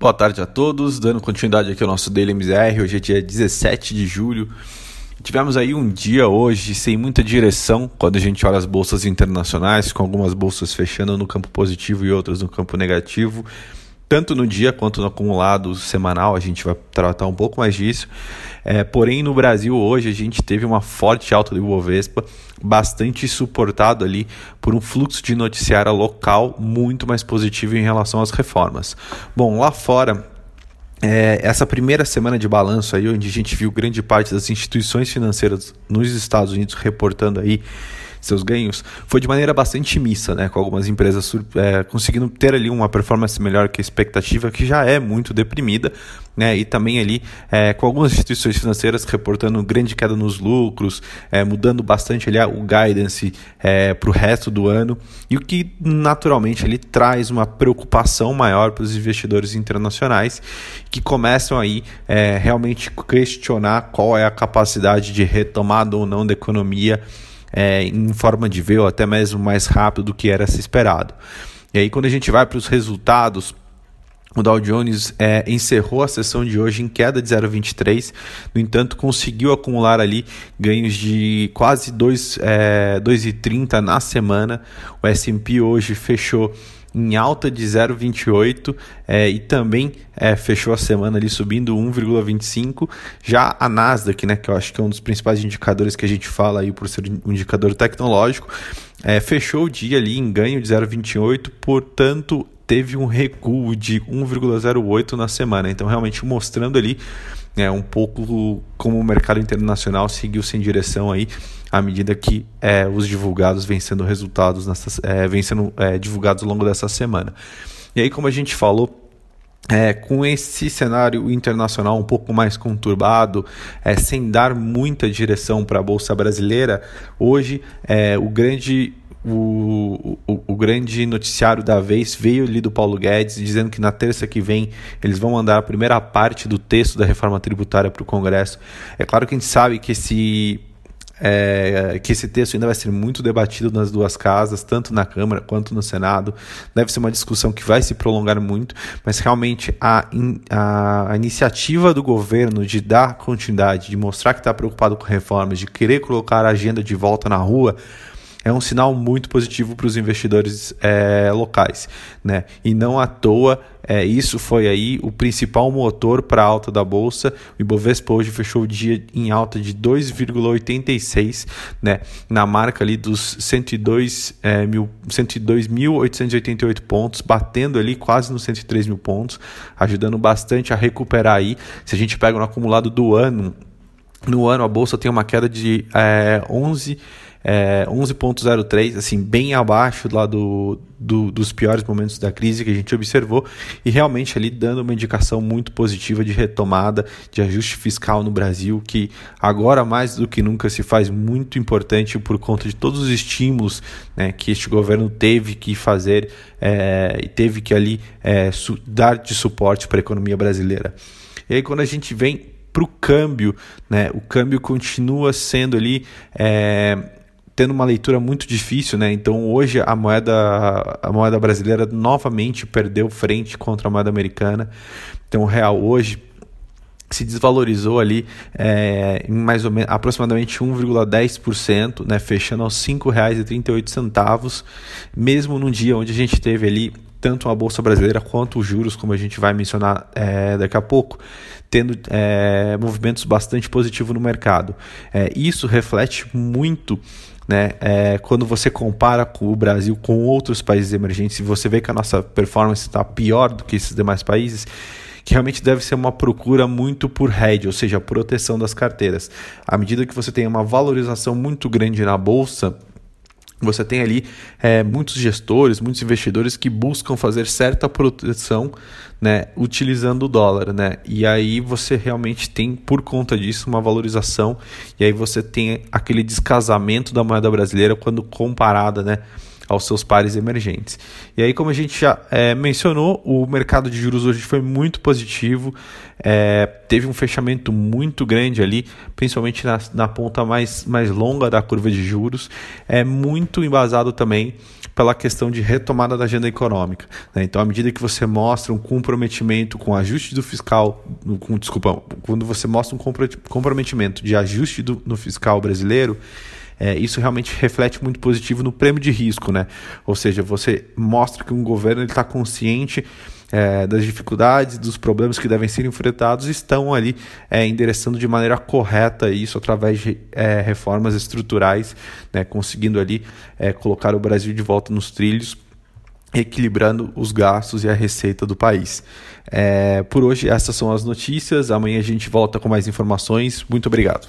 Boa tarde a todos, dando continuidade aqui ao nosso Daily MZR. Hoje é dia 17 de julho. Tivemos aí um dia hoje sem muita direção quando a gente olha as bolsas internacionais, com algumas bolsas fechando no campo positivo e outras no campo negativo tanto no dia quanto no acumulado semanal, a gente vai tratar um pouco mais disso. É, porém, no Brasil hoje a gente teve uma forte alta do Ibovespa, bastante suportado ali por um fluxo de noticiário local muito mais positivo em relação às reformas. Bom, lá fora é, essa primeira semana de balanço aí, onde a gente viu grande parte das instituições financeiras nos Estados Unidos reportando aí seus ganhos, foi de maneira bastante missa, né? Com algumas empresas é, conseguindo ter ali uma performance melhor que a expectativa, que já é muito deprimida, né? E também ali é, com algumas instituições financeiras reportando grande queda nos lucros, é, mudando bastante ali o guidance é, para o resto do ano, e o que naturalmente ele traz uma preocupação maior para os investidores internacionais que começam aí é, realmente questionar qual é a capacidade de retomada ou não da economia é, em forma de V ou até mesmo mais rápido do que era se esperado. E aí, quando a gente vai para os resultados, o Dow Jones é, encerrou a sessão de hoje em queda de 0,23, no entanto, conseguiu acumular ali ganhos de quase 2,30 é, na semana. O SP hoje fechou em alta de 0,28 é, e também é, fechou a semana ali subindo 1,25. Já a Nasdaq, né, que eu acho que é um dos principais indicadores que a gente fala aí por ser um indicador tecnológico, é, fechou o dia ali em ganho de 0,28, portanto teve um recuo de 1,08 na semana. Então realmente mostrando ali é, um pouco como o mercado internacional seguiu sem direção aí à medida que é, os divulgados vêm sendo resultados nessas, é, vêm sendo é, divulgados ao longo dessa semana. E aí, como a gente falou, é, com esse cenário internacional um pouco mais conturbado, é, sem dar muita direção para a Bolsa Brasileira, hoje é, o grande o, o, o, grande noticiário da vez veio ali do Paulo Guedes, dizendo que na terça que vem eles vão mandar a primeira parte do texto da reforma tributária para o Congresso. É claro que a gente sabe que esse, é, que esse texto ainda vai ser muito debatido nas duas casas, tanto na Câmara quanto no Senado. Deve ser uma discussão que vai se prolongar muito, mas realmente a, in, a, a iniciativa do governo de dar continuidade, de mostrar que está preocupado com reformas, de querer colocar a agenda de volta na rua é um sinal muito positivo para os investidores é, locais. Né? E não à toa, é, isso foi aí o principal motor para a alta da Bolsa. O Ibovespa hoje fechou o dia em alta de 2,86, né? na marca ali dos 102.888 é, mil, 102 pontos, batendo ali quase nos 103 mil pontos, ajudando bastante a recuperar aí. Se a gente pega no acumulado do ano, no ano a Bolsa tem uma queda de é, 11 é, 11.03, assim, bem abaixo lá do, do, dos piores momentos da crise que a gente observou e realmente ali dando uma indicação muito positiva de retomada de ajuste fiscal no Brasil, que agora mais do que nunca se faz muito importante por conta de todos os estímulos né, que este governo teve que fazer é, e teve que ali é, dar de suporte para a economia brasileira. E aí quando a gente vem para o câmbio, né, o câmbio continua sendo ali é, tendo uma leitura muito difícil, né? Então hoje a moeda, a moeda brasileira novamente perdeu frente contra a moeda americana. Então o real hoje se desvalorizou ali é, em mais ou menos aproximadamente 1,10%, né, fechando aos R$ 5,38, mesmo num dia onde a gente teve ali tanto a bolsa brasileira quanto os juros, como a gente vai mencionar é, daqui a pouco, tendo é, movimentos bastante positivos no mercado. É, isso reflete muito né? É, quando você compara com o Brasil com outros países emergentes, e você vê que a nossa performance está pior do que esses demais países, que realmente deve ser uma procura muito por hedge, ou seja, proteção das carteiras. À medida que você tem uma valorização muito grande na bolsa, você tem ali é, muitos gestores, muitos investidores que buscam fazer certa proteção né, utilizando o dólar. Né? E aí você realmente tem, por conta disso, uma valorização, e aí você tem aquele descasamento da moeda brasileira quando comparada né, aos seus pares emergentes. E aí, como a gente já é, mencionou, o mercado de juros hoje foi muito positivo, é, teve um fechamento muito grande ali, principalmente na, na ponta mais, mais longa da curva de juros, é muito embasado também pela questão de retomada da agenda econômica. Né? Então, à medida que você mostra um comprometimento com ajuste do fiscal, com, desculpa, quando você mostra um comprometimento de ajuste do, no fiscal brasileiro, é, isso realmente reflete muito positivo no prêmio de risco, né? Ou seja, você mostra que um governo está consciente é, das dificuldades, dos problemas que devem ser enfrentados, estão ali é, endereçando de maneira correta isso através de é, reformas estruturais, né, conseguindo ali é, colocar o Brasil de volta nos trilhos equilibrando os gastos e a receita do país. É, por hoje, essas são as notícias. Amanhã a gente volta com mais informações. Muito obrigado.